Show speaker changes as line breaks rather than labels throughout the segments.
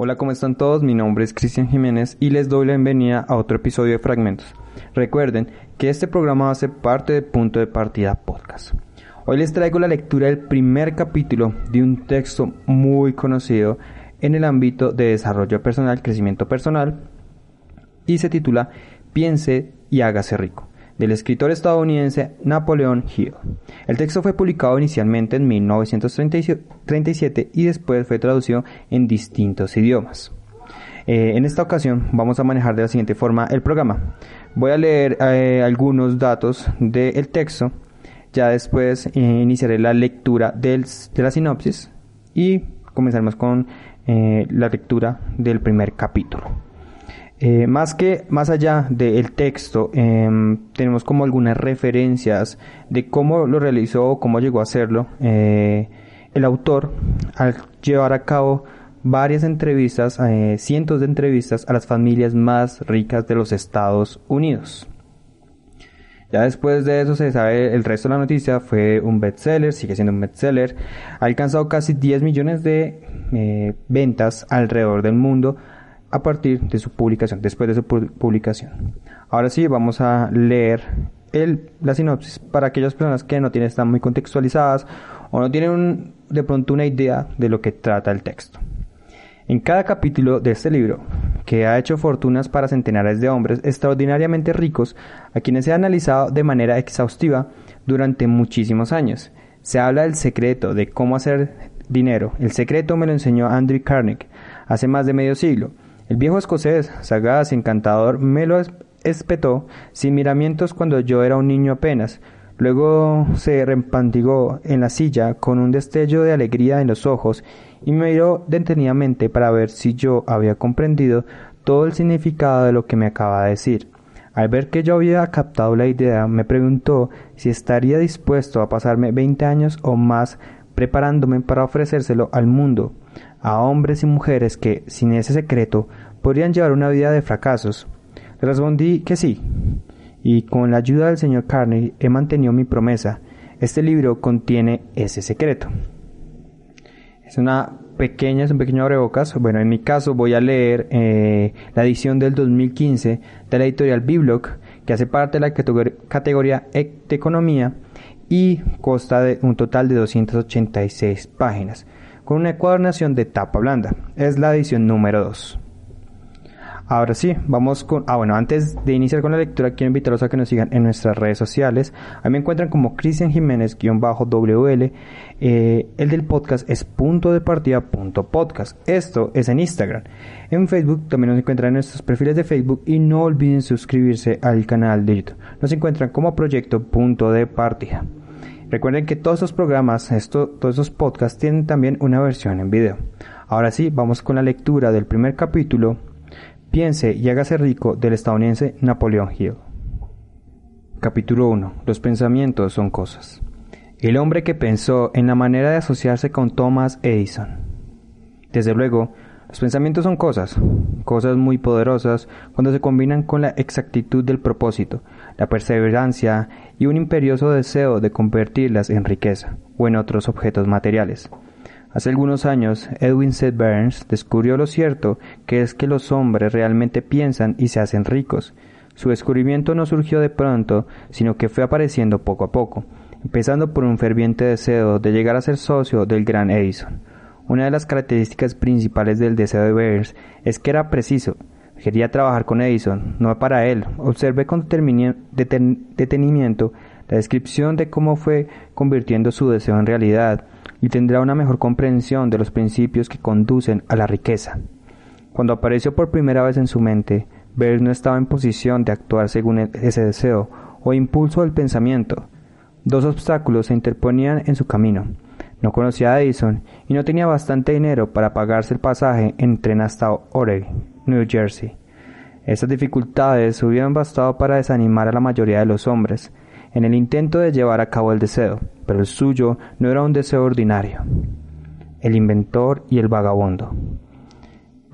Hola, ¿cómo están todos? Mi nombre es Cristian Jiménez y les doy la bienvenida a otro episodio de Fragmentos. Recuerden que este programa ser parte de Punto de Partida Podcast. Hoy les traigo la lectura del primer capítulo de un texto muy conocido en el ámbito de desarrollo personal, crecimiento personal, y se titula Piense y hágase rico del escritor estadounidense Napoleon Hill. El texto fue publicado inicialmente en 1937 y después fue traducido en distintos idiomas. Eh, en esta ocasión vamos a manejar de la siguiente forma el programa. Voy a leer eh, algunos datos del texto, ya después eh, iniciaré la lectura de la sinopsis y comenzaremos con la lectura del primer capítulo. Eh, más que más allá del texto, em, tenemos como algunas referencias de cómo lo realizó o cómo llegó a hacerlo eh, el autor al llevar a cabo varias entrevistas, eh, cientos de entrevistas a las familias más ricas de los Estados Unidos. Ya después de eso se sabe el resto de la noticia, fue un bestseller, sigue siendo un bestseller, ha alcanzado casi 10 millones de ventas alrededor del mundo a partir de su publicación, después de su publicación. Ahora sí, vamos a leer el, la sinopsis para aquellas personas que no tienen, están muy contextualizadas o no tienen de pronto una idea de lo que trata el texto. En cada capítulo de este libro, que ha hecho fortunas para centenares de hombres extraordinariamente ricos, a quienes se ha analizado de manera exhaustiva durante muchísimos años, se habla del secreto de cómo hacer dinero. El secreto me lo enseñó Andrew Carnegie hace más de medio siglo el viejo escocés, sagaz y encantador, me lo espetó sin miramientos cuando yo era un niño apenas. Luego se repantigó en la silla con un destello de alegría en los ojos y me miró detenidamente para ver si yo había comprendido todo el significado de lo que me acaba de decir. Al ver que yo había captado la idea, me preguntó si estaría dispuesto a pasarme veinte años o más preparándome para ofrecérselo al mundo a hombres y mujeres que, sin ese secreto, podrían llevar una vida de fracasos. Respondí que sí, y con la ayuda del señor Carney he mantenido mi promesa. Este libro contiene ese secreto. Es una pequeña, es un pequeño abrebocas. Bueno, en mi caso voy a leer eh, la edición del 2015 de la editorial Biblock, que hace parte de la categoría de economía y consta de un total de 286 páginas con una encuadernación de tapa blanda. Es la edición número 2. Ahora sí, vamos con... Ah, bueno, antes de iniciar con la lectura, quiero invitarlos a que nos sigan en nuestras redes sociales. A mí me encuentran como Cristian Jiménez-WL. Eh, el del podcast es punto de partida punto podcast. Esto es en Instagram. En Facebook también nos encuentran en nuestros perfiles de Facebook y no olviden suscribirse al canal de YouTube. Nos encuentran como proyecto punto de partida. Recuerden que todos estos programas, todos estos podcasts tienen también una versión en video. Ahora sí, vamos con la lectura del primer capítulo. Piense y hágase rico del estadounidense Napoleon Hill. Capítulo 1. Los pensamientos son cosas. El hombre que pensó en la manera de asociarse con Thomas Edison. Desde luego, los pensamientos son cosas, cosas muy poderosas cuando se combinan con la exactitud del propósito, la perseverancia y un imperioso deseo de convertirlas en riqueza o en otros objetos materiales. Hace algunos años, Edwin C. Burns descubrió lo cierto que es que los hombres realmente piensan y se hacen ricos. Su descubrimiento no surgió de pronto, sino que fue apareciendo poco a poco, empezando por un ferviente deseo de llegar a ser socio del gran Edison una de las características principales del deseo de Beers es que era preciso. Quería trabajar con Edison, no para él. Observé con detenimiento la descripción de cómo fue convirtiendo su deseo en realidad y tendrá una mejor comprensión de los principios que conducen a la riqueza. Cuando apareció por primera vez en su mente, Beers no estaba en posición de actuar según e-, ese deseo o impulso del pensamiento. Dos obstáculos se interponían en su camino no conocía a Edison y no tenía bastante dinero para pagarse el pasaje en tren hasta Oregon, New Jersey. Estas dificultades hubieran bastado para desanimar a la mayoría de los hombres en el intento de llevar a cabo el deseo, pero el suyo no era un deseo ordinario. El inventor y el vagabundo.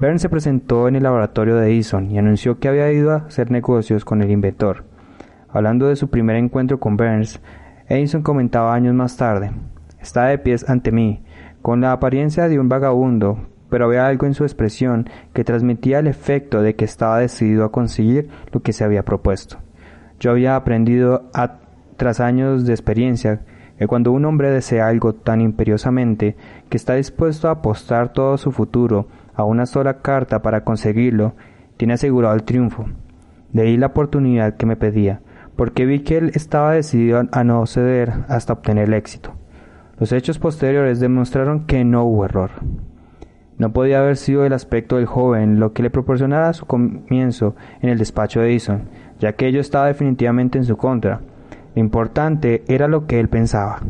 Burns se presentó en el laboratorio de Edison y anunció que había ido a hacer negocios con el inventor. Hablando de su primer encuentro con Burns, Edison comentaba años más tarde, estaba de pies ante mí, con la apariencia de un vagabundo, pero había algo en su expresión que transmitía el efecto de que estaba decidido a conseguir lo que se había propuesto. Yo había aprendido tras años de experiencia que cuando un hombre desea algo tan imperiosamente que está dispuesto a apostar todo su futuro a una sola carta para conseguirlo, tiene asegurado el triunfo. De ahí la oportunidad que me pedía, porque vi que él estaba decidido a no ceder hasta obtener el éxito. Los hechos posteriores demostraron que no hubo error. No podía haber sido el aspecto del joven lo que le proporcionara su comienzo en el despacho de Edison, ya que ello estaba definitivamente en su contra. Lo importante era lo que él pensaba.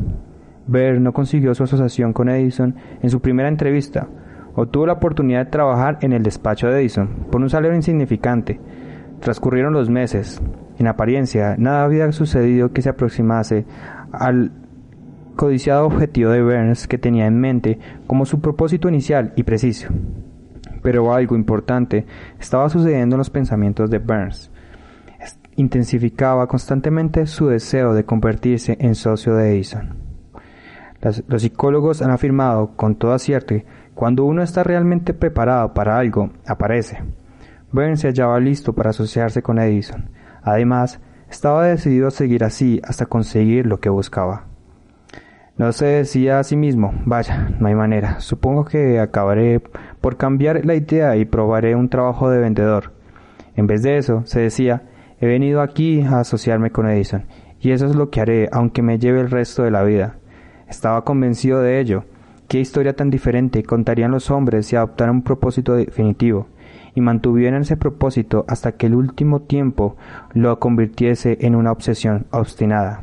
Ver no consiguió su asociación con Edison en su primera entrevista. Obtuvo la oportunidad de trabajar en el despacho de Edison por un salario insignificante. Transcurrieron los meses. En apariencia, nada había sucedido que se aproximase al codiciado objetivo de Burns que tenía en mente como su propósito inicial y preciso. Pero algo importante estaba sucediendo en los pensamientos de Burns. Intensificaba constantemente su deseo de convertirse en socio de Edison. los psicólogos han afirmado con todo acierto que cuando uno está realmente preparado para algo, aparece. Burns se hallaba listo para asociarse con Edison. Además, estaba decidido a seguir así hasta conseguir lo que buscaba. No se decía a sí mismo, vaya, no hay manera, supongo que acabaré por cambiar la idea y probaré un trabajo de vendedor. En vez de eso, se decía, he venido aquí a asociarme con Edison, y eso es lo que haré, aunque me lleve el resto de la vida. Estaba convencido de ello. ¿Qué historia tan diferente contarían los hombres si adoptaran un propósito definitivo? y mantuvieran ese propósito hasta que el último tiempo lo convirtiese en una obsesión obstinada.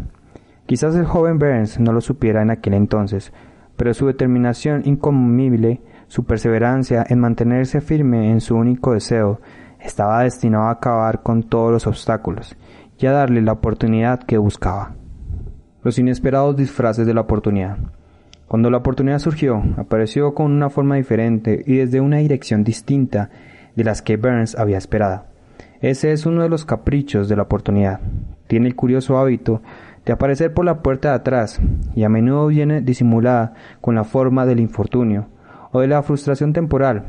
Quizás el joven Burns no lo supiera en aquel entonces, pero su determinación incomible, su perseverancia en mantenerse firme en su único deseo, estaba destinado a acabar con todos los obstáculos y a darle la oportunidad que buscaba. Los inesperados disfraces de la oportunidad. Cuando la oportunidad surgió, apareció con una forma diferente y desde una dirección distinta de las que Burns había esperado. Ese es uno de los caprichos de la oportunidad. Tiene el curioso hábito de aparecer por la puerta de atrás y a menudo viene disimulada con la forma del infortunio o de la frustración temporal,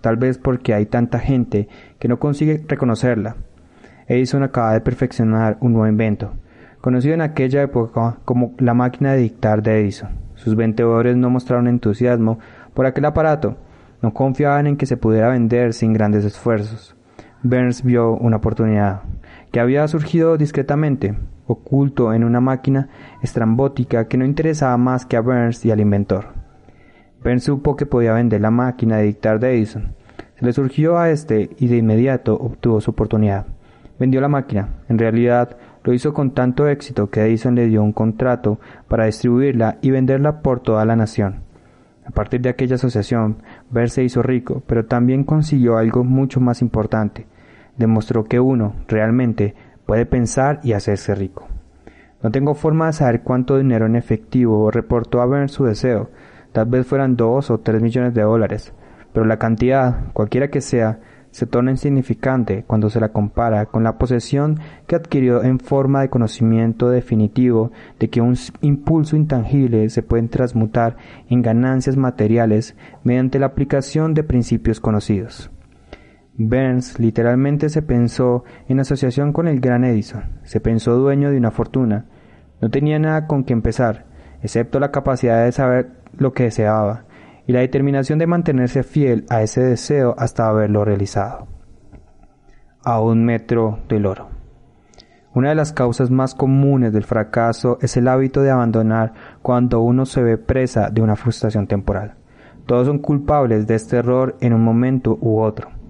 tal vez porque hay tanta gente que no consigue reconocerla. Edison acaba de perfeccionar un nuevo invento, conocido en aquella época como la máquina de dictar de Edison. Sus vendedores no mostraron entusiasmo por aquel aparato, no confiaban en que se pudiera vender sin grandes esfuerzos. Burns vio una oportunidad, que había surgido discretamente, oculto en una máquina estrambótica que no interesaba más que a Burns y al inventor. Burns supo que podía vender la máquina de dictar de Edison. Se le surgió a este y de inmediato obtuvo su oportunidad. Vendió la máquina. En realidad, lo hizo con tanto éxito que Edison le dio un contrato para distribuirla y venderla por toda la nación. A partir de aquella asociación, Burns se hizo rico, pero también consiguió algo mucho más importante. Demostró que uno, realmente, puede pensar y hacerse rico. No tengo forma de saber cuánto dinero en efectivo reportó a ver su deseo, tal vez fueran dos o tres millones de dólares, pero la cantidad, cualquiera que sea, se torna insignificante cuando se la compara con la posesión que adquirió en forma de conocimiento definitivo de que un impulso intangible se puede transmutar en ganancias materiales mediante la aplicación de principios conocidos. Burns literalmente se pensó en asociación con el gran Edison, se pensó dueño de una fortuna. No tenía nada con que empezar, excepto la capacidad de saber lo que deseaba y la determinación de mantenerse fiel a ese deseo hasta haberlo realizado. A un metro del oro. Una de las causas más comunes del fracaso es el hábito de abandonar cuando uno se ve presa de una frustración temporal. Todos son culpables de este error en un momento u otro.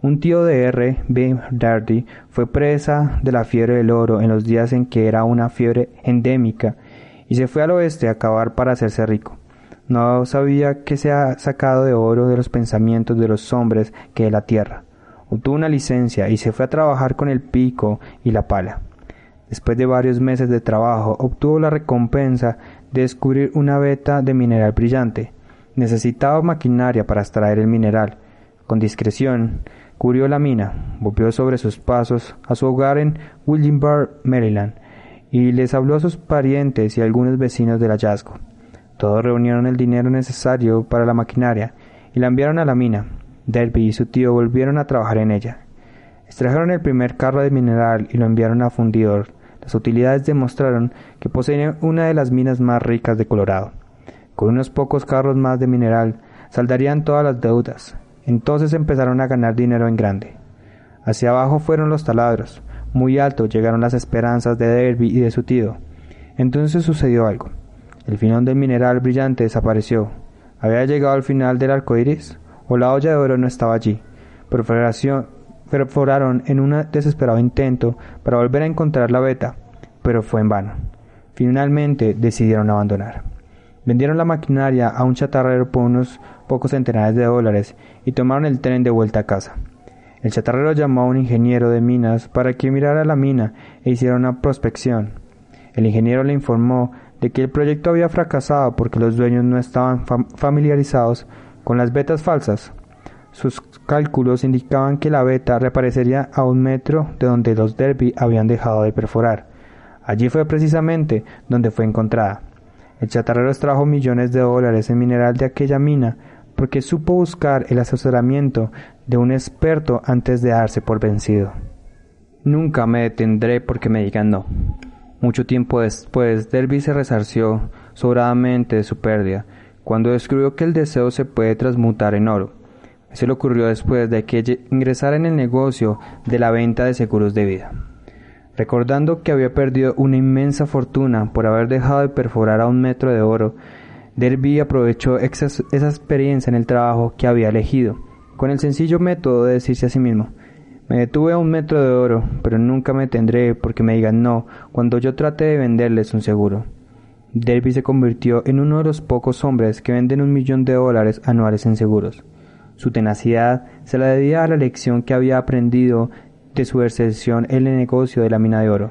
Un tío de R. B. Darty fue presa de la fiebre del oro en los días en que era una fiebre endémica y se fue al oeste a acabar para hacerse rico. No sabía que se ha sacado de oro de los pensamientos de los hombres que de la tierra. Obtuvo una licencia y se fue a trabajar con el pico y la pala. Después de varios meses de trabajo, obtuvo la recompensa de descubrir una veta de mineral brillante. Necesitaba maquinaria para extraer el mineral. Con discreción, cubrió la mina, volvió sobre sus pasos a su hogar en Williamsburg, Maryland, y les habló a sus parientes y algunos vecinos del hallazgo. Todos reunieron el dinero necesario para la maquinaria y la enviaron a la mina. Derby y su tío volvieron a trabajar en ella. Extrajeron el primer carro de mineral y lo enviaron a fundidor las utilidades demostraron que poseían una de las minas más ricas de Colorado. Con unos pocos carros más de mineral saldarían todas las deudas. Entonces empezaron a ganar dinero en grande. Hacia abajo fueron los taladros. Muy alto llegaron las esperanzas de Derby y de su tío. Entonces sucedió algo. El final del mineral brillante desapareció. ¿Había llegado al final del arco iris? ¿O la olla de oro no estaba allí? Perforaron en un desesperado intento para volver a encontrar la beta, pero fue en vano. Finalmente decidieron abandonar. Vendieron la maquinaria a un chatarrero por unos pocos centenares de dólares y tomaron el tren de vuelta a casa. El chatarrero llamó a un ingeniero de minas para que mirara la mina e hiciera una prospección. El ingeniero le informó de que el proyecto había fracasado porque los dueños no estaban familiarizados con las vetas falsas. Sus cálculos indicaban que la beta reaparecería a un metro de donde los Derby habían dejado de perforar. Allí fue precisamente donde fue encontrada. El chatarrero extrajo millones de dólares en mineral de aquella mina porque supo buscar el asesoramiento de un experto antes de darse por vencido. Nunca me detendré porque me digan no. Mucho tiempo después, Derby se resarció sobradamente de su pérdida, cuando descubrió que el deseo se puede transmutar en oro. Se le ocurrió después de que ingresara en el negocio de la venta de seguros de vida. Recordando que había perdido una inmensa fortuna por haber dejado de perforar a un metro de oro, Derby aprovechó esa experiencia en el trabajo que había elegido, con el sencillo método de decirse a sí mismo, me detuve a un metro de oro, pero nunca me tendré porque me digan no cuando yo trate de venderles un seguro. Derby se convirtió en uno de los pocos hombres que venden un millón de dólares anuales en seguros. Su tenacidad se la debía a la lección que había aprendido de su excepción en el negocio de la mina de oro.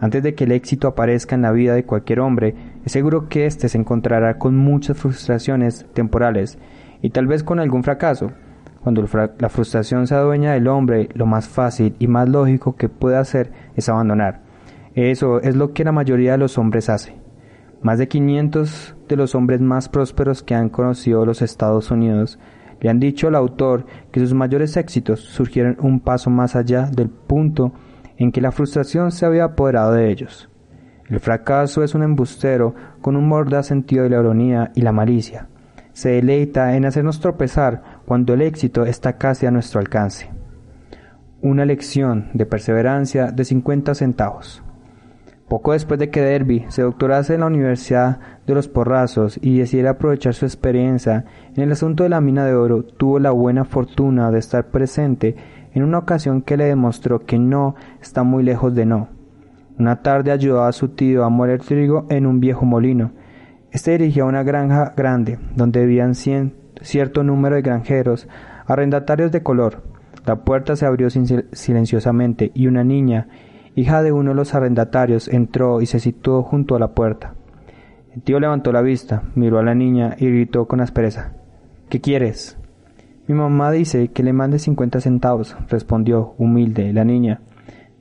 Antes de que el éxito aparezca en la vida de cualquier hombre, es seguro que éste se encontrará con muchas frustraciones temporales y tal vez con algún fracaso. Cuando la frustración se adueña del hombre, lo más fácil y más lógico que puede hacer es abandonar. Eso es lo que la mayoría de los hombres hace. Más de 500 de los hombres más prósperos que han conocido los Estados Unidos le han dicho al autor que sus mayores éxitos surgieron un paso más allá del punto en que la frustración se había apoderado de ellos. El fracaso es un embustero con un mordaz sentido de la ironía y la malicia. Se deleita en hacernos tropezar cuando el éxito está casi a nuestro alcance. Una lección de perseverancia de 50 centavos. Poco después de que Derby se doctorase en la Universidad de los Porrazos y decidiera aprovechar su experiencia en el asunto de la mina de oro, tuvo la buena fortuna de estar presente en una ocasión que le demostró que no está muy lejos de no. Una tarde ayudó a su tío a moler trigo en un viejo molino. Este dirigía una granja grande, donde vivían cierto número de granjeros, arrendatarios de color. La puerta se abrió silenciosamente y una niña hija de uno de los arrendatarios, entró y se situó junto a la puerta. El tío levantó la vista, miró a la niña y gritó con aspereza. ¿Qué quieres? Mi mamá dice que le mande cincuenta centavos, respondió, humilde, la niña.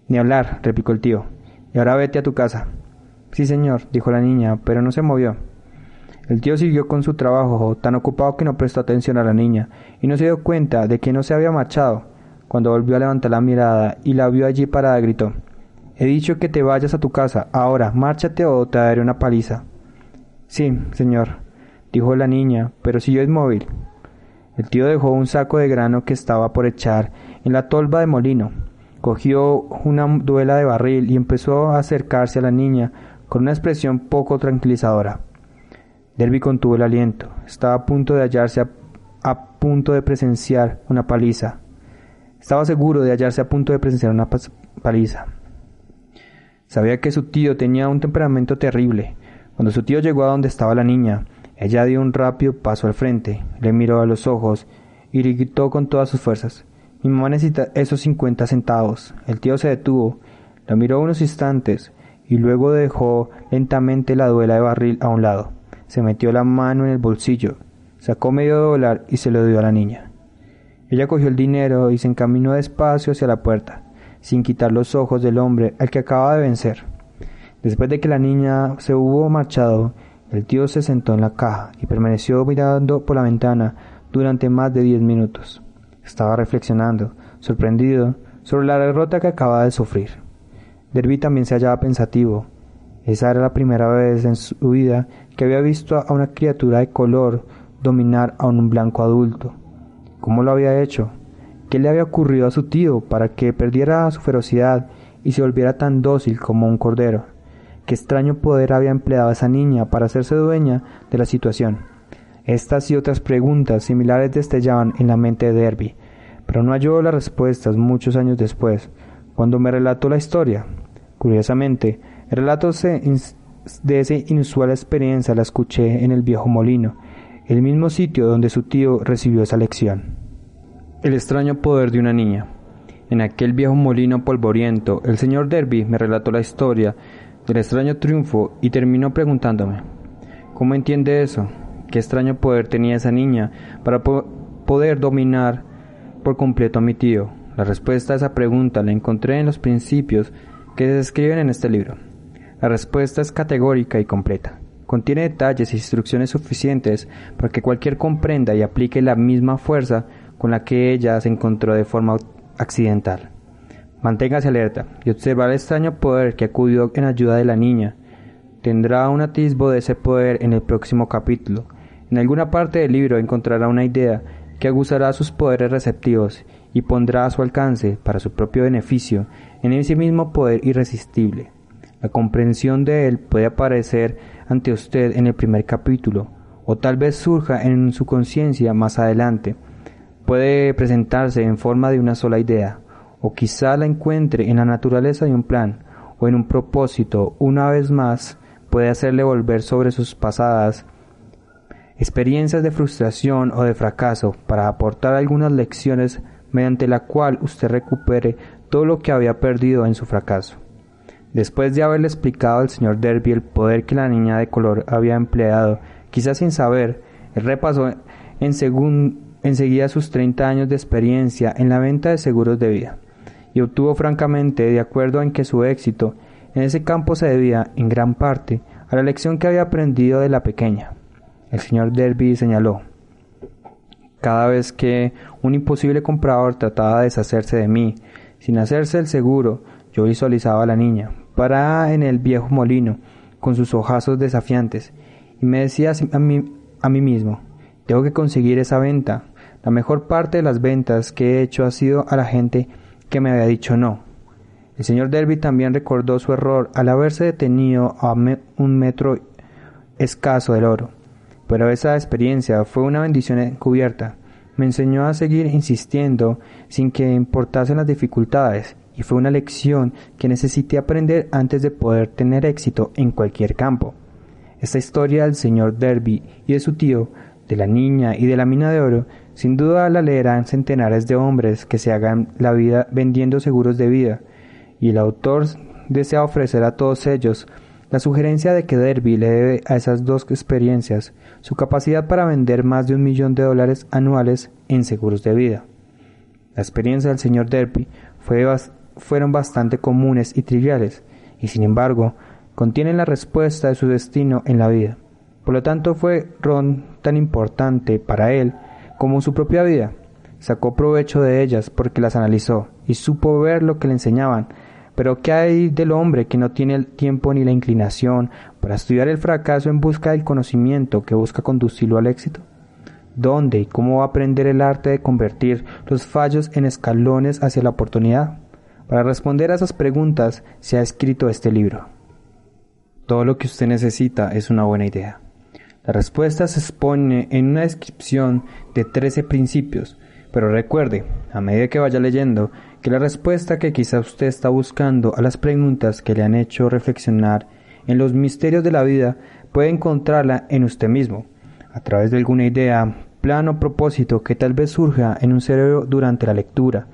Ni hablar, replicó el tío. Y ahora vete a tu casa. Sí, señor, dijo la niña, pero no se movió. El tío siguió con su trabajo, tan ocupado que no prestó atención a la niña, y no se dio cuenta de que no se había marchado. Cuando volvió a levantar la mirada y la vio allí parada, gritó He dicho que te vayas a tu casa. Ahora, márchate o te daré una paliza. Sí, señor, dijo la niña, pero si yo es móvil. El tío dejó un saco de grano que estaba por echar en la tolva de molino. Cogió una duela de barril y empezó a acercarse a la niña con una expresión poco tranquilizadora. Derby contuvo el aliento. Estaba a punto de hallarse a, punto de presenciar una paliza. Estaba seguro de hallarse a punto de presenciar una paliza. Sabía que su tío tenía un temperamento terrible. Cuando su tío llegó a donde estaba la niña, ella dio un rápido paso al frente, le miró a los ojos y gritó con todas sus fuerzas. Mi mamá necesita esos 50 centavos. El tío se detuvo, lo miró unos instantes y luego dejó lentamente la duela de barril a un lado. Se metió la mano en el bolsillo, sacó medio dólar y se lo dio a la niña. Ella cogió el dinero y se encaminó despacio hacia la puerta, sin quitar los ojos del hombre al que acaba de vencer. Después de que la niña se hubo marchado, el tío se sentó en la caja y permaneció mirando por la ventana durante más de diez minutos. Estaba reflexionando, sorprendido, sobre la derrota que acababa de sufrir. Derby también se hallaba pensativo. Esa era la primera vez en su vida que había visto a una criatura de color dominar a un blanco adulto. ¿Cómo lo había hecho? ¿Qué le había ocurrido a su tío para que perdiera su ferocidad y se volviera tan dócil como un cordero? ¿Qué extraño poder había empleado esa niña para hacerse dueña de la situación? Estas y otras preguntas similares destellaban en la mente de Derby, pero no halló las respuestas muchos años después, cuando me relató la historia. Curiosamente, el relato de esa inusual experiencia la escuché en el viejo molino, el mismo sitio donde su tío recibió esa lección. El extraño poder de una niña. En aquel viejo molino polvoriento, el señor Derby me relató la historia del extraño triunfo y terminó preguntándome, ¿cómo entiende eso? ¿Qué extraño poder tenía esa niña para poder dominar por completo a mi tío? La respuesta a esa pregunta la encontré en los principios que se describen en este libro. La respuesta es categórica y completa. Contiene detalles e instrucciones suficientes para que cualquier comprenda y aplique la misma fuerza con la que ella se encontró de forma accidental. Manténgase alerta y observa el extraño poder que acudió en ayuda de la niña. Tendrá un atisbo de ese poder en el próximo capítulo. En alguna parte del libro encontrará una idea que aguzará sus poderes receptivos y pondrá a su alcance, para su propio beneficio, en ese mismo poder irresistible. La comprensión de él puede aparecer ante usted en el primer capítulo, o tal vez surja en su conciencia más adelante. Puede presentarse en forma de una sola idea, o quizá la encuentre en la naturaleza de un plan o en un propósito, una vez más puede hacerle volver sobre sus pasadas experiencias de frustración o de fracaso para aportar algunas lecciones mediante la cual usted recupere todo lo que había perdido en su fracaso. Después de haberle explicado al señor Derby el poder que la niña de color había empleado, quizás sin saber, él repasó en enseguida sus 30 años de experiencia en la venta de seguros de vida y obtuvo francamente de acuerdo en que su éxito en ese campo se debía, en gran parte, a la lección que había aprendido de la pequeña. El señor Derby señaló cada vez que un imposible comprador trataba de deshacerse de mí, sin hacerse el seguro, yo visualizaba a la niña, parada en el viejo molino, con sus ojazos desafiantes, y me decía a mí, a mí mismo, tengo que conseguir esa venta. La mejor parte de las ventas que he hecho ha sido a la gente que me había dicho no. El señor Derby también recordó su error al haberse detenido a un metro escaso del oro. Pero esa experiencia fue una bendición encubierta. Me enseñó a seguir insistiendo sin que importasen las dificultades y fue una lección que necesité aprender antes de poder tener éxito en cualquier campo. Esta historia del señor Derby y de su tío, de la niña y de la mina de oro sin duda la leerán centenares de hombres que se hagan la vida vendiendo seguros de vida, y el autor desea ofrecer a todos ellos la sugerencia de que Derby le debe a esas dos experiencias su capacidad para vender más de un millón de dólares anuales en seguros de vida. La experiencia del señor Derby fueron bastante comunes y triviales, y sin embargo contienen la respuesta de su destino en la vida. Por lo tanto fue Ron tan importante para él como su propia vida. Sacó provecho de ellas porque las analizó y supo ver lo que le enseñaban. Pero ¿qué hay del hombre que no tiene el tiempo ni la inclinación para estudiar el fracaso en busca del conocimiento que busca conducirlo al éxito? ¿Dónde y cómo va a aprender el arte de convertir los fallos en escalones hacia la oportunidad? Para responder a esas preguntas se ha escrito este libro. Todo lo que usted necesita es una buena idea. La respuesta se expone en una descripción de 13 principios, pero recuerde, a medida que vaya leyendo, que la respuesta que quizá usted está buscando a las preguntas que le han hecho reflexionar en los misterios de la vida puede encontrarla en usted mismo, a través de alguna idea plan o propósito que tal vez surja en un cerebro durante la lectura.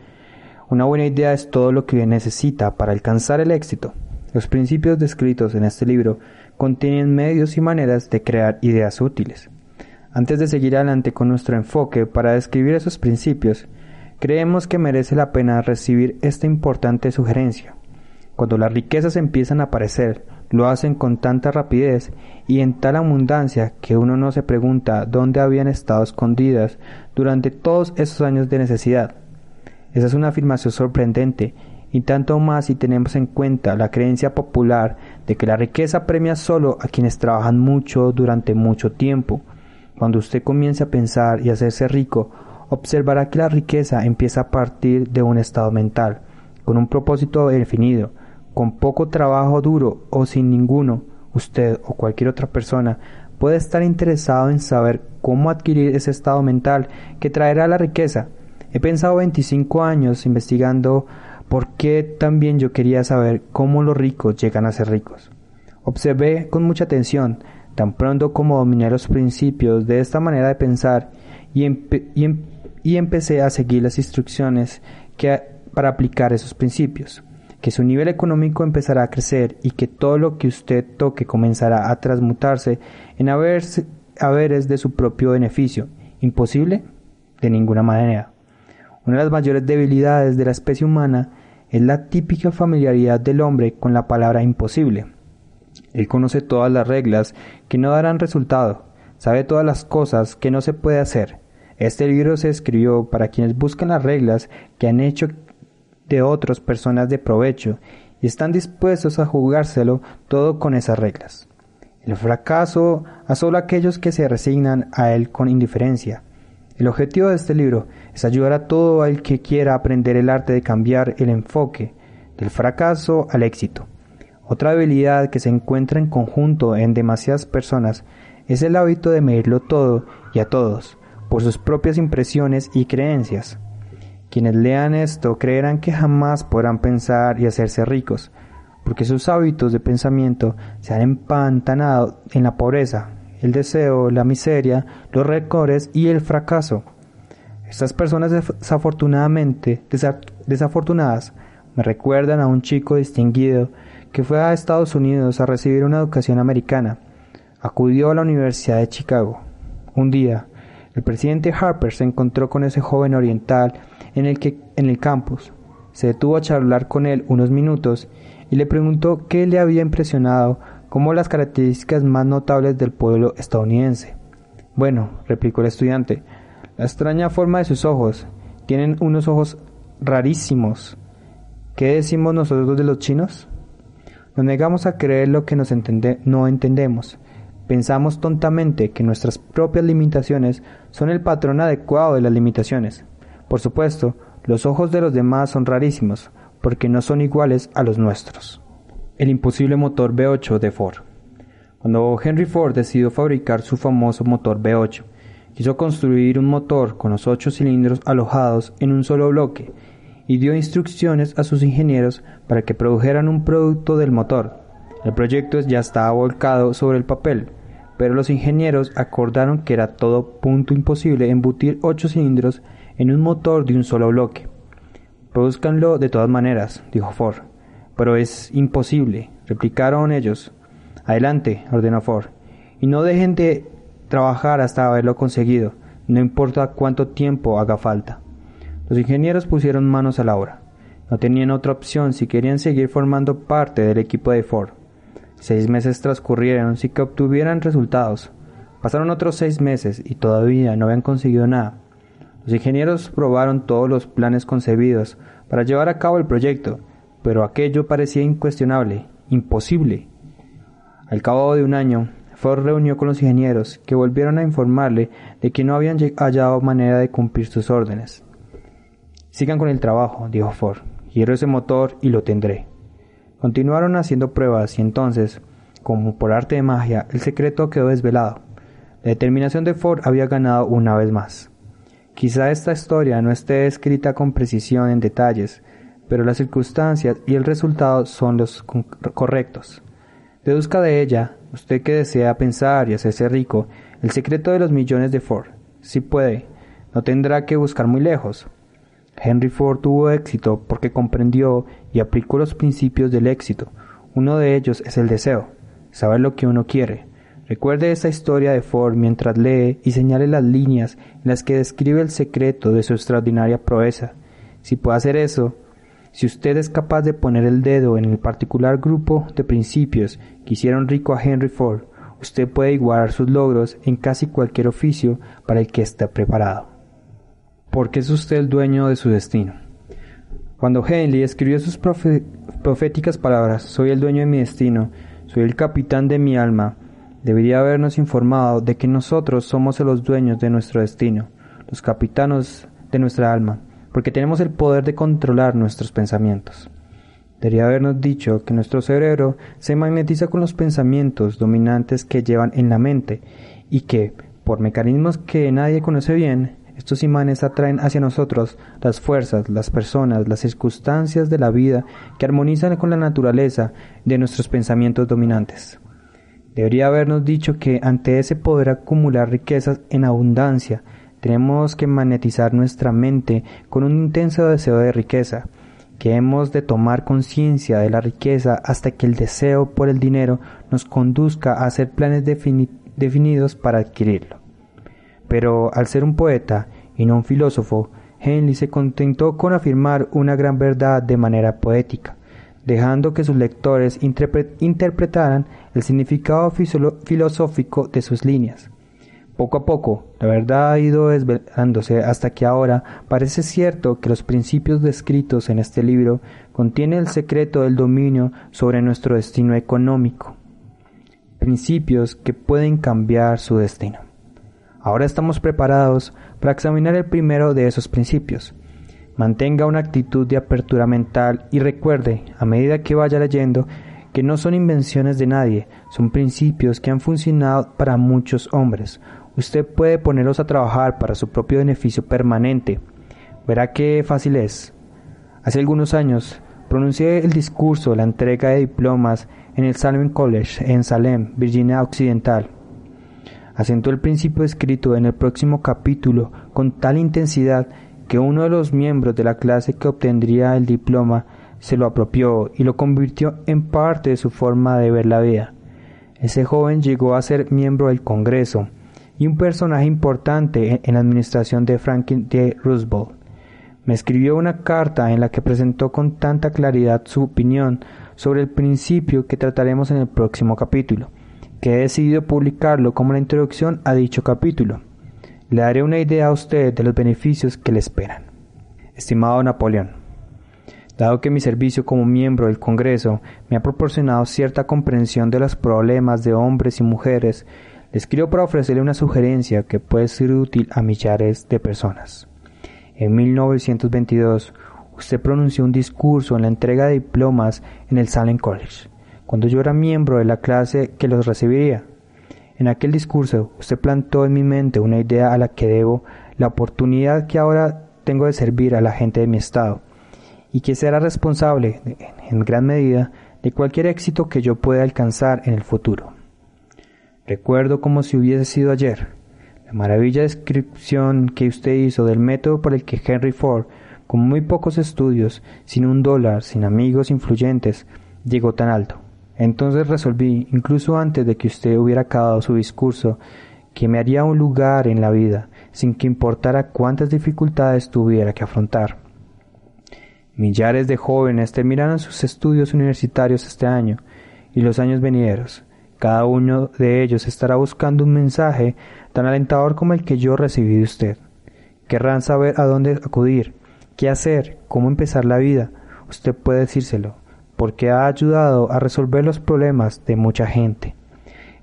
Una buena idea es todo lo que necesita para alcanzar el éxito. Los principios descritos en este libro contienen medios y maneras de crear ideas útiles. Antes de seguir adelante con nuestro enfoque para describir esos principios, creemos que merece la pena recibir esta importante sugerencia. Cuando las riquezas empiezan a aparecer, lo hacen con tanta rapidez y en tal abundancia que uno no se pregunta dónde habían estado escondidas durante todos esos años de necesidad. Esa es una afirmación sorprendente y tanto más si tenemos en cuenta la creencia popular de que la riqueza premia solo a quienes trabajan mucho durante mucho tiempo. Cuando usted comience a pensar y a hacerse rico, observará que la riqueza empieza a partir de un estado mental, con un propósito definido, con poco trabajo duro o sin ninguno, usted o cualquier otra persona puede estar interesado en saber cómo adquirir ese estado mental que traerá la riqueza. He pensado 25 años investigando por qué también yo quería saber cómo los ricos llegan a ser ricos. Observé con mucha atención, tan pronto como dominé los principios de esta manera de pensar y, em-, empecé a seguir las instrucciones que, para aplicar esos principios que su nivel económico empezará a crecer y que todo lo que usted toque comenzará a transmutarse en haberes de su propio beneficio. ¿Imposible? De ninguna manera. Una de las mayores debilidades de la especie humana es la típica familiaridad del hombre con la palabra imposible. Él conoce todas las reglas que no darán resultado, sabe todas las cosas que no se puede hacer. Este libro se escribió para quienes buscan las reglas que han hecho de otras personas de provecho y están dispuestos a jugárselo todo con esas reglas. El fracaso a solo aquellos que se resignan a él con indiferencia. El objetivo de este libro es ayudar a todo el que quiera aprender el arte de cambiar el enfoque del fracaso al éxito. Otra habilidad que se encuentra en conjunto en demasiadas personas es el hábito de medirlo todo y a todos por sus propias impresiones y creencias. Quienes lean esto creerán que jamás podrán pensar y hacerse ricos, porque sus hábitos de pensamiento se han empantanado en la pobreza, el deseo, la miseria, los recores y el fracaso. Estas personas desafortunadamente desafortunadas me recuerdan a un chico distinguido que fue a Estados Unidos a recibir una educación americana. Acudió a la Universidad de Chicago. Un día, el presidente Harper se encontró con ese joven oriental en el, que, en el campus. Se detuvo a charlar con él unos minutos y le preguntó qué le había impresionado como las características más notables del pueblo estadounidense. Bueno, replicó el estudiante, la extraña forma de sus ojos. Tienen unos ojos rarísimos. ¿Qué decimos nosotros de los chinos? Nos negamos a creer lo que no entendemos. Pensamos tontamente que nuestras propias limitaciones son el patrón adecuado de las limitaciones. Por supuesto, los ojos de los demás son rarísimos, porque no son iguales a los nuestros. El imposible motor V8 de Ford. Cuando Henry Ford decidió fabricar su famoso motor V8, quiso construir un motor con los ocho cilindros alojados en un solo bloque y dio instrucciones a sus ingenieros para que produjeran un producto del motor. El proyecto ya estaba volcado sobre el papel, pero los ingenieros acordaron que era todo punto imposible embutir ocho cilindros en un motor de un solo bloque. Produzcanlo de todas maneras, dijo Ford. Pero es imposible, replicaron ellos. Adelante, ordenó Ford, y no dejen de trabajar hasta haberlo conseguido, no importa cuánto tiempo haga falta. Los ingenieros pusieron manos a la obra. No tenían otra opción si querían seguir formando parte del equipo de Ford. Seis meses transcurrieron sin que obtuvieran resultados. Pasaron otros seis meses y todavía no habían conseguido nada. Los ingenieros probaron todos los planes concebidos para llevar a cabo el proyecto, pero aquello parecía incuestionable, imposible. Al cabo de un año, Ford reunió con los ingenieros, que volvieron a informarle de que no habían hallado manera de cumplir sus órdenes. Sigan con el trabajo, dijo Ford. Quiero ese motor y lo tendré. Continuaron haciendo pruebas y entonces, como por arte de magia, el secreto quedó desvelado. La determinación de Ford había ganado una vez más. Quizá esta historia no esté escrita con precisión en detalles, pero las circunstancias y el resultado son los correctos. Deduzca de ella, usted que desea pensar y hacerse rico, el secreto de los millones de Ford. si puede, no tendrá que buscar muy lejos. Henry Ford tuvo éxito porque comprendió y aplicó los principios del éxito. Uno de ellos es el deseo, saber lo que uno quiere. Recuerde esa historia de Ford mientras lee y señale las líneas en las que describe el secreto de su extraordinaria proeza. Si puede hacer eso, si usted es capaz de poner el dedo en el particular grupo de principios que hicieron rico a Henry Ford, usted puede igualar sus logros en casi cualquier oficio para el que esté preparado. Porque es usted el dueño de su destino. Cuando Henley escribió sus proféticas palabras, soy el dueño de mi destino, soy el capitán de mi alma, debería habernos informado de que nosotros somos los dueños de nuestro destino, los capitanos de nuestra alma, porque tenemos el poder de controlar nuestros pensamientos. Debería habernos dicho que nuestro cerebro se magnetiza con los pensamientos dominantes que llevan en la mente y que, por mecanismos que nadie conoce bien, estos imanes atraen hacia nosotros las fuerzas, las personas, las circunstancias de la vida que armonizan con la naturaleza de nuestros pensamientos dominantes. Debería habernos dicho que ante ese poder acumular riquezas en abundancia, tenemos que magnetizar nuestra mente con un intenso deseo de riqueza, que hemos de tomar conciencia de la riqueza hasta que el deseo por el dinero nos conduzca a hacer planes definidos para adquirirlo. Pero al ser un poeta y no un filósofo, Henley se contentó con afirmar una gran verdad de manera poética, dejando que sus lectores interpretaran el significado filosófico de sus líneas. Poco a poco, la verdad ha ido desvelándose hasta que ahora parece cierto que los principios descritos en este libro contienen el secreto del dominio sobre nuestro destino económico, principios que pueden cambiar su destino. Ahora estamos preparados para examinar el primero de esos principios, Mantenga una actitud de apertura mental y recuerde, a medida que vaya leyendo, que no son invenciones de nadie, son principios que han funcionado para muchos hombres. Usted puede ponerlos a trabajar para su propio beneficio permanente. Verá qué fácil es. Hace algunos años pronuncié el discurso de la entrega de diplomas en el Salem College en Salem, Virginia Occidental. Acentué el principio escrito en el próximo capítulo con tal intensidad que uno de los miembros de la clase que obtendría el diploma se lo apropió y lo convirtió en parte de su forma de ver la vida. Ese joven llegó a ser miembro del Congreso y un personaje importante en la administración de Franklin D. Roosevelt. Me escribió una carta en la que presentó con tanta claridad su opinión sobre el principio que trataremos en el próximo capítulo, he decidido publicarlo como la introducción a dicho capítulo. Le daré una idea a usted de los beneficios que le esperan. Estimado Napoleón, dado que mi servicio como miembro del Congreso me ha proporcionado cierta comprensión de los problemas de hombres y mujeres, le escribo para ofrecerle una sugerencia que puede ser útil a millares de personas. En 1922, usted pronunció un discurso en la entrega de diplomas en el Salem College, cuando yo era miembro de la clase que los recibiría. En aquel discurso usted plantó en mi mente una idea a la que debo la oportunidad que ahora tengo de servir a la gente de mi estado y que será responsable, en gran medida, de cualquier éxito que yo pueda alcanzar en el futuro. Recuerdo como si hubiese sido ayer la maravilla descripción que usted hizo del método por el que Henry Ford, con muy pocos estudios, sin un dólar, sin amigos influyentes, llegó tan alto. Entonces resolví, incluso antes de que usted hubiera acabado su discurso, que me haría un lugar en la vida, sin que importara cuántas dificultades tuviera que afrontar. Millares de jóvenes terminaron sus estudios universitarios este año y los años venideros. Cada uno de ellos estará buscando un mensaje tan alentador como el que yo recibí de usted. Querrán saber a dónde acudir, qué hacer, cómo empezar la vida. Usted puede decírselo porque ha ayudado a resolver los problemas de mucha gente.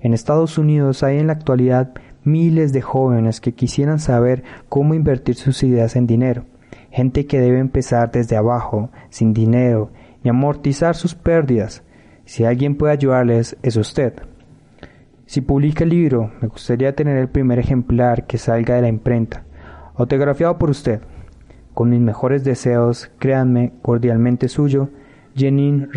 En Estados Unidos hay en la actualidad miles de jóvenes que quisieran saber cómo invertir sus ideas en dinero, gente que debe empezar desde abajo, sin dinero, y amortizar sus pérdidas. Si alguien puede ayudarles, es usted. Si publica el libro, me gustaría tener el primer ejemplar que salga de la imprenta, autografiado por usted. Con mis mejores deseos, créanme, cordialmente suyo, Jenin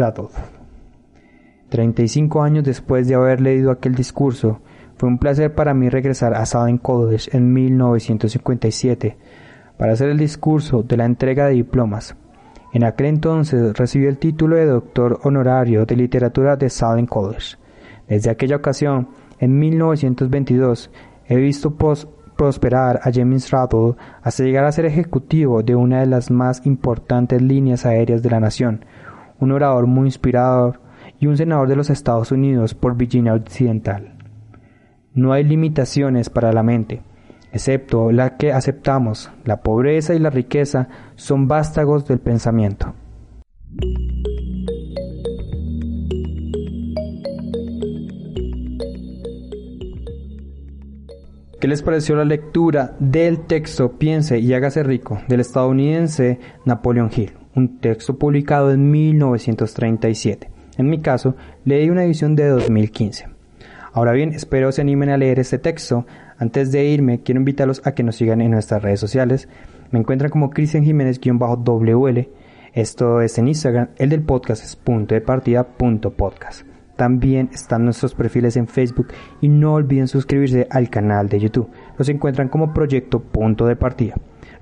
y cinco años después de haber leído aquel discurso, Fue un placer para mí regresar a Salem College en 1957 para hacer el discurso de la entrega de diplomas. En aquel entonces recibió el título de doctor honorario de literatura de Salem College. Desde aquella ocasión, en 1922, he visto prosperar a James Rattle hasta llegar a ser ejecutivo de una de las más importantes líneas aéreas de la nación, un orador muy inspirador y un senador de los Estados Unidos por Virginia Occidental. No hay limitaciones para la mente, excepto la que aceptamos. La pobreza y la riqueza son vástagos del pensamiento. ¿Qué les pareció la lectura del texto Piense y hágase rico del estadounidense Napoleon Hill? Un texto publicado en 1937. En mi caso, leí una edición de 2015. Ahora bien, espero se animen a leer este texto. Antes de irme, quiero invitarlos a que nos sigan en nuestras redes sociales. Me encuentran como Cristian Jiménez-WL. Esto es en Instagram. El del podcast es punto de partida punto podcast. También están nuestros perfiles en Facebook y no olviden suscribirse al canal de YouTube. Los encuentran como Proyecto Punto de Partida.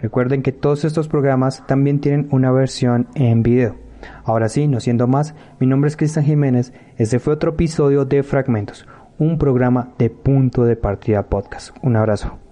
Recuerden que todos estos programas también tienen una versión en video. Ahora sí, no siendo más, mi nombre es Cristian Jiménez. Este fue otro episodio de Fragmentos un programa de Punto de Partida Podcast. Un abrazo.